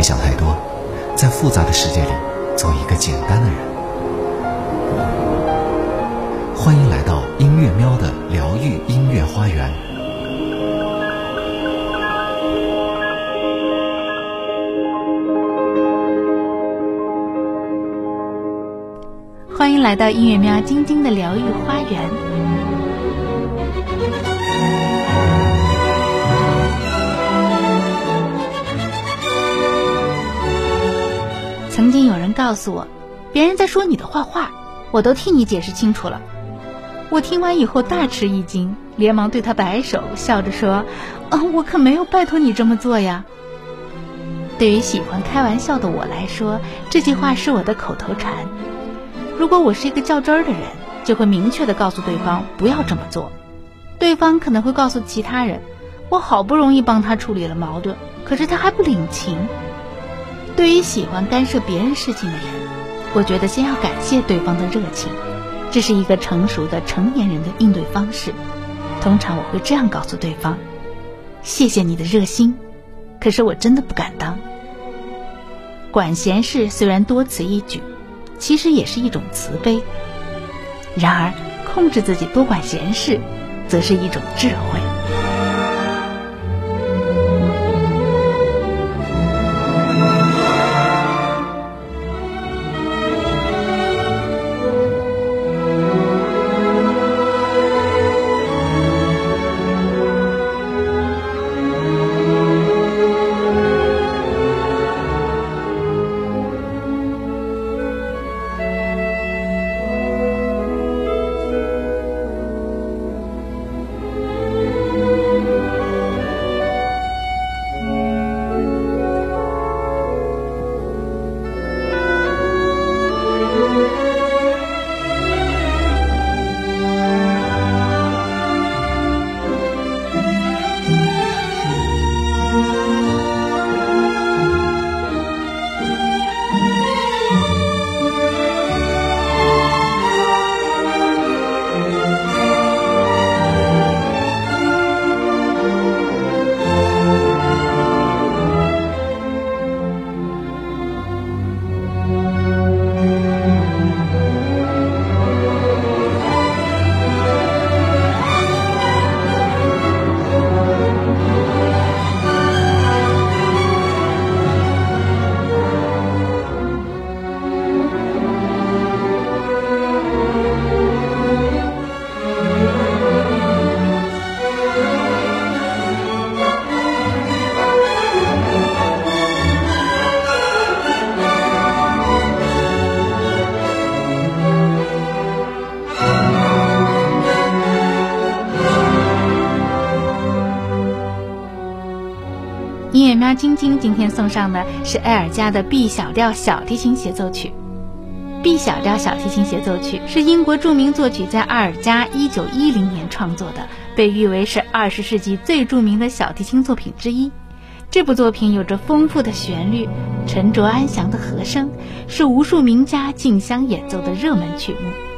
别想太多，在复杂的世界里做一个简单的人。欢迎来到音乐喵的疗愈音乐花园。欢迎来到音乐喵晶晶的疗愈花园。告诉我，别人在说你的坏话，我都替你解释清楚了。我听完以后大吃一惊，连忙对他摆手，笑着说：“啊，我可没有拜托你这么做呀。”对于喜欢开玩笑的我来说，这句话是我的口头禅。如果我是一个较真儿的人，就会明确的告诉对方不要这么做。对方可能会告诉其他人：“我好不容易帮他处理了矛盾，可是他还不领情。”对于喜欢干涉别人事情的人，我觉得先要感谢对方的热情，这是一个成熟的成年人的应对方式。通常我会这样告诉对方：“谢谢你的热心，可是我真的不敢当。”管闲事虽然多此一举，其实也是一种慈悲。然而，控制自己多管闲事，则是一种智慧。晶晶今天送上的是埃尔加的 B 小调小提琴协奏曲。B 小调小提琴协奏曲是英国著名作曲家阿尔加1910年创作的，被誉为是20世纪最著名的小提琴作品之一。这部作品有着丰富的旋律、沉着安详的和声，是无数名家竞相演奏的热门曲目。